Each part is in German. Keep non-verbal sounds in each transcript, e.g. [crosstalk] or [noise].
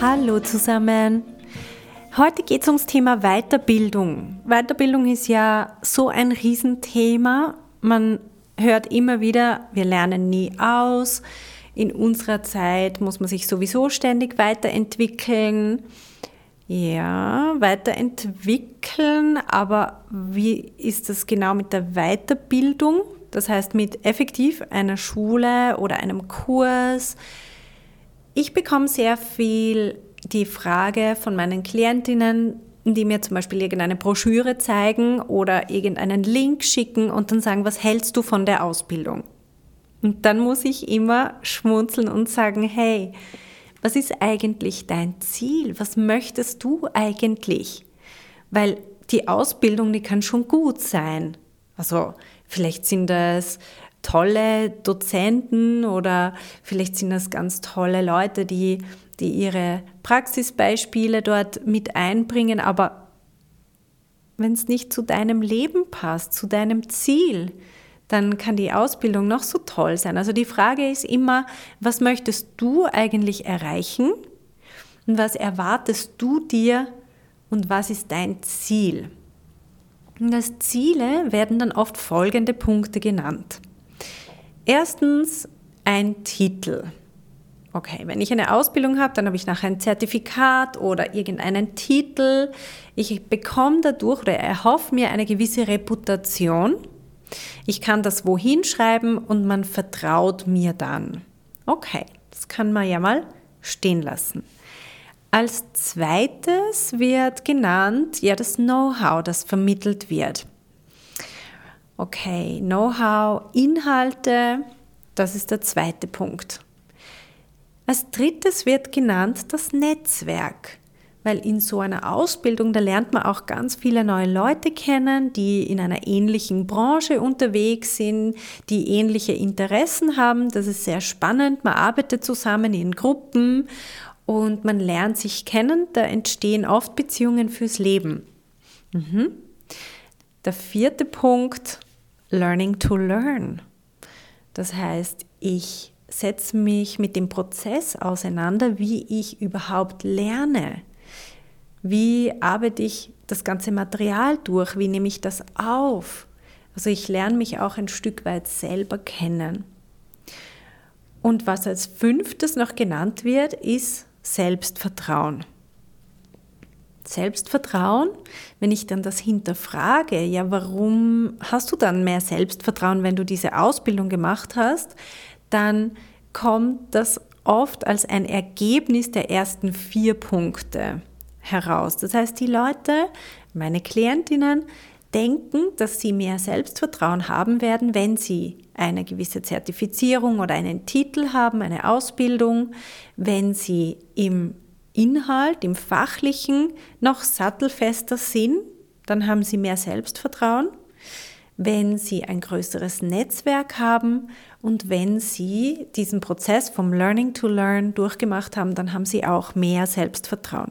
Hallo zusammen. Heute geht es ums Thema Weiterbildung. Weiterbildung ist ja so ein Riesenthema. Man hört immer wieder, wir lernen nie aus. In unserer Zeit muss man sich sowieso ständig weiterentwickeln. Ja, weiterentwickeln, aber wie ist das genau mit der Weiterbildung? Das heißt mit effektiv einer Schule oder einem Kurs. Ich bekomme sehr viel die Frage von meinen Klientinnen, die mir zum Beispiel irgendeine Broschüre zeigen oder irgendeinen Link schicken und dann sagen, was hältst du von der Ausbildung? Und dann muss ich immer schmunzeln und sagen, hey, was ist eigentlich dein Ziel? Was möchtest du eigentlich? Weil die Ausbildung, die kann schon gut sein. Also vielleicht sind das tolle Dozenten oder vielleicht sind das ganz tolle Leute, die die ihre Praxisbeispiele dort mit einbringen, aber wenn es nicht zu deinem Leben passt, zu deinem Ziel, dann kann die Ausbildung noch so toll sein. Also die Frage ist immer, was möchtest du eigentlich erreichen und was erwartest du dir und was ist dein Ziel? Und als Ziele werden dann oft folgende Punkte genannt. Erstens ein Titel. Okay, wenn ich eine Ausbildung habe, dann habe ich nachher ein Zertifikat oder irgendeinen Titel. Ich bekomme dadurch oder erhoffe mir eine gewisse Reputation. Ich kann das wohin schreiben und man vertraut mir dann. Okay, das kann man ja mal stehen lassen. Als zweites wird genannt, ja, das Know-how, das vermittelt wird. Okay, Know-how, Inhalte, das ist der zweite Punkt. Als drittes wird genannt das Netzwerk, weil in so einer Ausbildung, da lernt man auch ganz viele neue Leute kennen, die in einer ähnlichen Branche unterwegs sind, die ähnliche Interessen haben. Das ist sehr spannend. Man arbeitet zusammen in Gruppen und man lernt sich kennen. Da entstehen oft Beziehungen fürs Leben. Mhm. Der vierte Punkt, Learning to Learn. Das heißt, ich setze mich mit dem Prozess auseinander, wie ich überhaupt lerne. Wie arbeite ich das ganze Material durch? Wie nehme ich das auf? Also ich lerne mich auch ein Stück weit selber kennen. Und was als fünftes noch genannt wird, ist Selbstvertrauen. Selbstvertrauen, wenn ich dann das hinterfrage, ja, warum hast du dann mehr Selbstvertrauen, wenn du diese Ausbildung gemacht hast? dann kommt das oft als ein Ergebnis der ersten vier Punkte heraus. Das heißt, die Leute, meine Klientinnen, denken, dass sie mehr Selbstvertrauen haben werden, wenn sie eine gewisse Zertifizierung oder einen Titel haben, eine Ausbildung, wenn sie im Inhalt, im fachlichen noch sattelfester sind, dann haben sie mehr Selbstvertrauen wenn sie ein größeres Netzwerk haben und wenn sie diesen Prozess vom Learning to Learn durchgemacht haben, dann haben sie auch mehr Selbstvertrauen.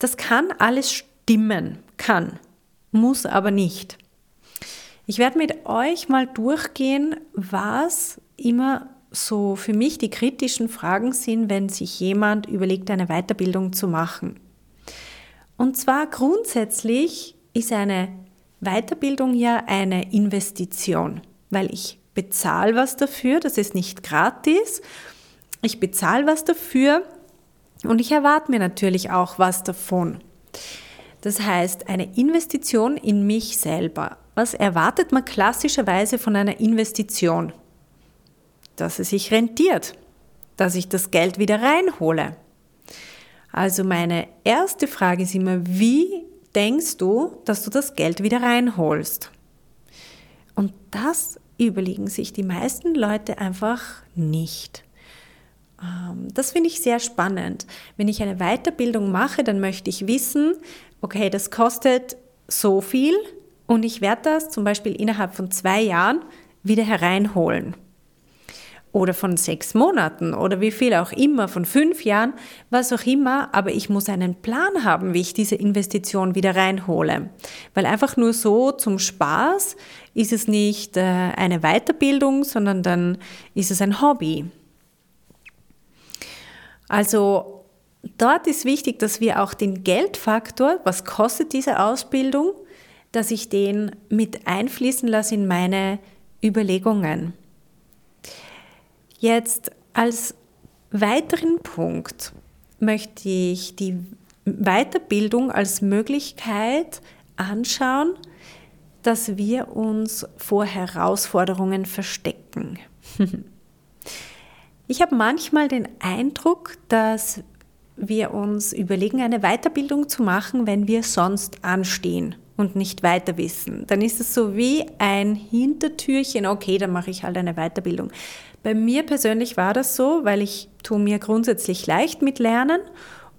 Das kann alles stimmen, kann, muss aber nicht. Ich werde mit euch mal durchgehen, was immer so für mich die kritischen Fragen sind, wenn sich jemand überlegt, eine Weiterbildung zu machen. Und zwar grundsätzlich ist eine Weiterbildung ja eine Investition, weil ich bezahle was dafür, das ist nicht gratis. Ich bezahle was dafür und ich erwarte mir natürlich auch was davon. Das heißt, eine Investition in mich selber. Was erwartet man klassischerweise von einer Investition? Dass es sich rentiert, dass ich das Geld wieder reinhole. Also meine erste Frage ist immer, wie denkst du, dass du das Geld wieder reinholst. Und das überlegen sich die meisten Leute einfach nicht. ähm, das finde ich sehr spannend. Wenn ich eine Weiterbildung mache, dann möchte ich wissen, okay, das kostet so viel und ich werde das zum Beispiel innerhalb von zwei Jahren wieder hereinholen oder von sechs Monaten oder wie viel auch immer, von fünf Jahren, was auch immer, aber ich muss einen Plan haben, wie ich diese Investition wieder reinhole. Weil einfach nur so zum Spaß ist es nicht äh, eine Weiterbildung, sondern dann ist es ein Hobby. Also dort ist wichtig, dass wir auch den Geldfaktor, was kostet diese Ausbildung, dass ich den mit einfließen lasse in meine Überlegungen. Jetzt als weiteren Punkt möchte ich die Weiterbildung als Möglichkeit anschauen, dass wir uns vor Herausforderungen verstecken. [laughs] Ich habe manchmal den Eindruck, dass wir uns überlegen, eine Weiterbildung zu machen, wenn wir sonst anstehen und nicht weiter wissen. Dann ist es so wie ein Hintertürchen, okay, dann mache ich halt eine Weiterbildung. Bei mir persönlich war das so, weil ich tue mir grundsätzlich leicht mit Lernen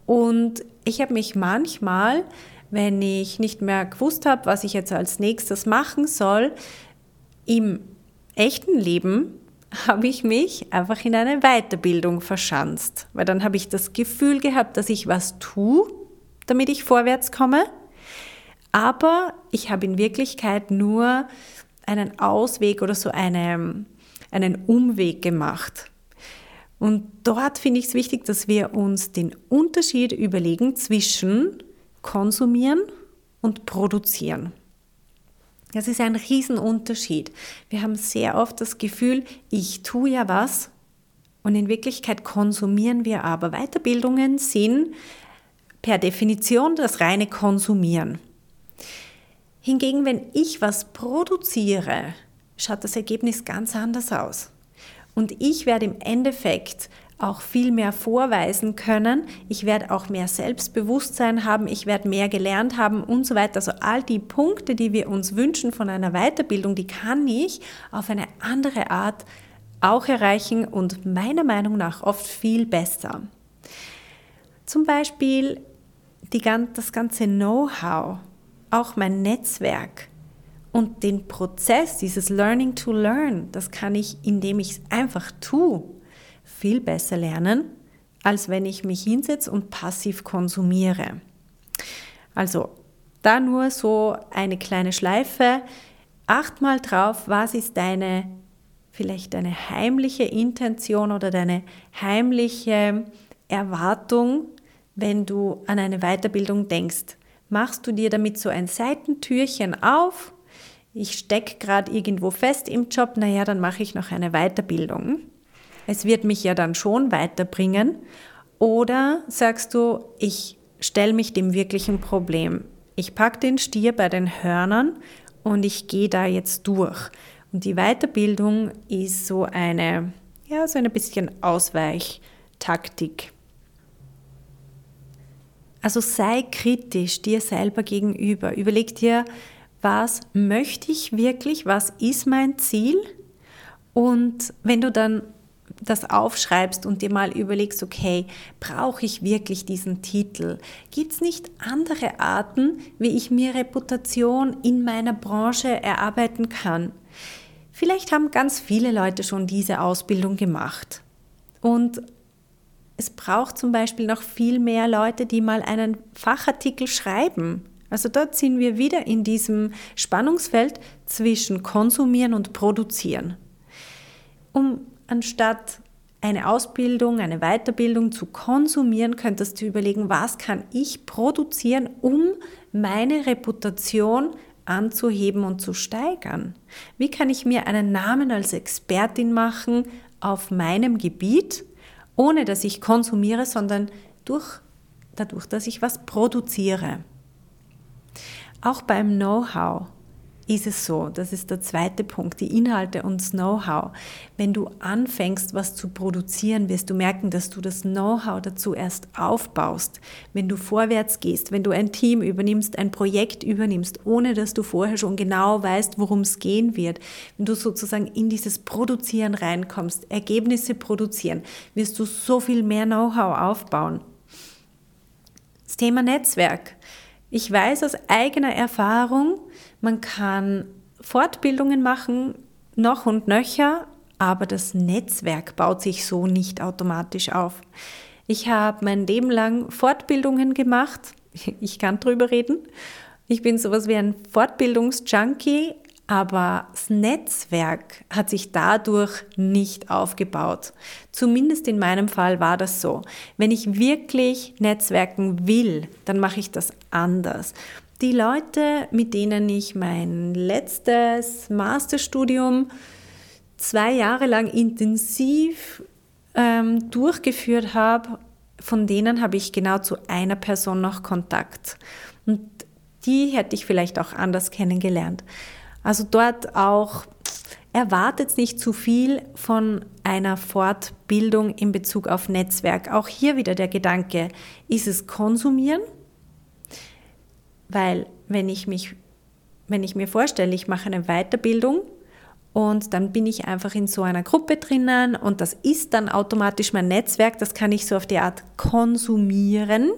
und ich habe mich manchmal, wenn ich nicht mehr gewusst habe, was ich jetzt als nächstes machen soll, im echten Leben habe ich mich einfach in eine Weiterbildung verschanzt, weil dann habe ich das Gefühl gehabt, dass ich was tue, damit ich vorwärts komme, aber ich habe in Wirklichkeit nur einen Ausweg oder so eine einen Umweg gemacht. Und dort finde ich es wichtig, dass wir uns den Unterschied überlegen zwischen konsumieren und produzieren. Das ist ein Riesenunterschied. Wir haben sehr oft das Gefühl, ich tue ja was und in Wirklichkeit konsumieren wir aber. Weiterbildungen sind per Definition das reine Konsumieren. Hingegen, wenn ich was produziere, schaut das Ergebnis ganz anders aus. Und ich werde im Endeffekt auch viel mehr vorweisen können. Ich werde auch mehr Selbstbewusstsein haben, ich werde mehr gelernt haben und so weiter. Also all die Punkte, die wir uns wünschen von einer Weiterbildung, die kann ich auf eine andere Art auch erreichen und meiner Meinung nach oft viel besser. Zum Beispiel die, das ganze Know-how, auch mein Netzwerk, und den Prozess, dieses Learning to Learn, das kann ich, indem ich es einfach tue, viel besser lernen, als wenn ich mich hinsetze und passiv konsumiere. Also da nur so eine kleine Schleife. Acht mal drauf, was ist deine vielleicht deine heimliche Intention oder deine heimliche Erwartung, wenn du an eine Weiterbildung denkst. Machst du dir damit so ein Seitentürchen auf ich stecke gerade irgendwo fest im Job, naja, dann mache ich noch eine Weiterbildung. Es wird mich ja dann schon weiterbringen. Oder sagst du, ich stelle mich dem wirklichen Problem. Ich packe den Stier bei den Hörnern und ich gehe da jetzt durch. Und die Weiterbildung ist so eine, ja, so ein bisschen Ausweichtaktik. Also sei kritisch dir selber gegenüber. Überleg dir, was möchte ich wirklich, was ist mein Ziel. Und wenn du dann das aufschreibst und dir mal überlegst, okay, brauche ich wirklich diesen Titel? Gibt es nicht andere Arten, wie ich mir Reputation in meiner Branche erarbeiten kann? Vielleicht haben ganz viele Leute schon diese Ausbildung gemacht. Und es braucht zum Beispiel noch viel mehr Leute, die mal einen Fachartikel schreiben. Also dort sind wir wieder in diesem Spannungsfeld zwischen konsumieren und produzieren. Um anstatt eine Ausbildung, eine Weiterbildung zu konsumieren, könntest du überlegen, was kann ich produzieren, um meine Reputation anzuheben und zu steigern? Wie kann ich mir einen Namen als Expertin machen auf meinem Gebiet, ohne dass ich konsumiere, sondern durch, dadurch, dass ich was produziere? Auch beim Know-how. ist es so, das ist der zweite Punkt, die Inhalte und das Know-how. Wenn du anfängst, was zu produzieren, wirst du merken, dass du das Know-how dazu erst aufbaust. Wenn du vorwärts gehst, wenn du ein Team übernimmst, ein Projekt übernimmst, ohne dass du vorher schon genau weißt, worum es gehen wird, wenn du sozusagen in dieses Produzieren reinkommst, Ergebnisse produzieren, wirst du so viel mehr Know-how aufbauen. Das Thema Netzwerk. Ich weiß aus eigener Erfahrung, man kann Fortbildungen machen, noch und nöcher, aber das Netzwerk baut sich so nicht automatisch auf. Ich habe mein Leben lang Fortbildungen gemacht. [laughs] Ich kann drüber reden. Ich bin sowas wie ein Fortbildungsjunkie, aber das Netzwerk hat sich dadurch nicht aufgebaut. Zumindest in meinem Fall war das so. Wenn ich wirklich Netzwerken will, dann mache ich das anders. Die Leute, mit denen ich mein letztes Masterstudium zwei Jahre lang intensiv ähm, durchgeführt habe, von denen habe ich genau zu einer Person noch Kontakt. Und die hätte ich vielleicht auch anders kennengelernt. Also dort auch erwartet nicht zu viel von einer Fortbildung in Bezug auf Netzwerk. Auch hier wieder der Gedanke, ist es konsumieren? Weil wenn ich mich, wenn ich mir vorstelle, ich mache eine Weiterbildung und dann bin ich einfach in so einer Gruppe drinnen und das ist dann automatisch mein Netzwerk, das kann ich so auf die Art konsumieren.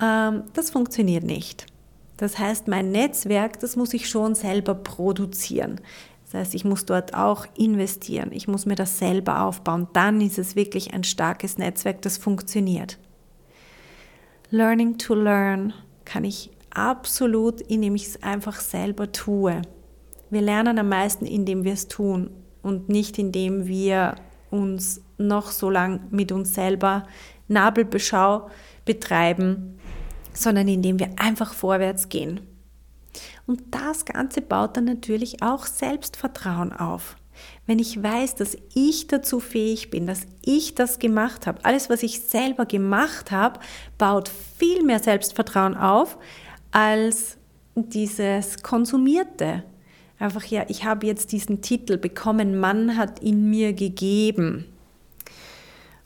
Ähm, das funktioniert nicht. Das heißt, mein Netzwerk, das muss ich schon selber produzieren. Das heißt, ich muss dort auch investieren. Ich muss mir das selber aufbauen. Dann ist es wirklich ein starkes Netzwerk, das funktioniert. Learning to learn kann ich absolut, indem ich es einfach selber tue. Wir lernen am meisten, indem wir es tun und nicht indem wir uns noch so lang mit uns selber Nabelbeschau betreiben sondern indem wir einfach vorwärts gehen. Und das Ganze baut dann natürlich auch Selbstvertrauen auf. Wenn ich weiß, dass ich dazu fähig bin, dass ich das gemacht habe, alles, was ich selber gemacht habe, baut viel mehr Selbstvertrauen auf als dieses Konsumierte. Einfach, ja, ich habe jetzt diesen Titel bekommen, Mann hat ihn mir gegeben.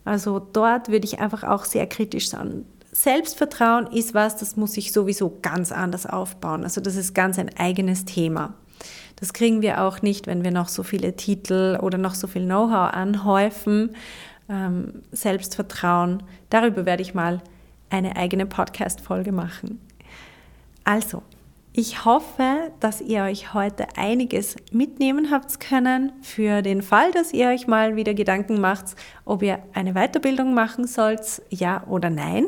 Also dort würde ich einfach auch sehr kritisch sein. Selbstvertrauen ist was, das muss ich sowieso ganz anders aufbauen. Also das ist ganz ein eigenes Thema. Das kriegen wir auch nicht, wenn wir noch so viele Titel oder noch so viel Know-how anhäufen. Ähm, Selbstvertrauen, darüber werde ich mal eine eigene Podcast-Folge machen. Also, ich hoffe, dass ihr euch heute einiges mitnehmen habt können für den Fall, dass ihr euch mal wieder Gedanken macht, ob ihr eine Weiterbildung machen sollt, ja oder nein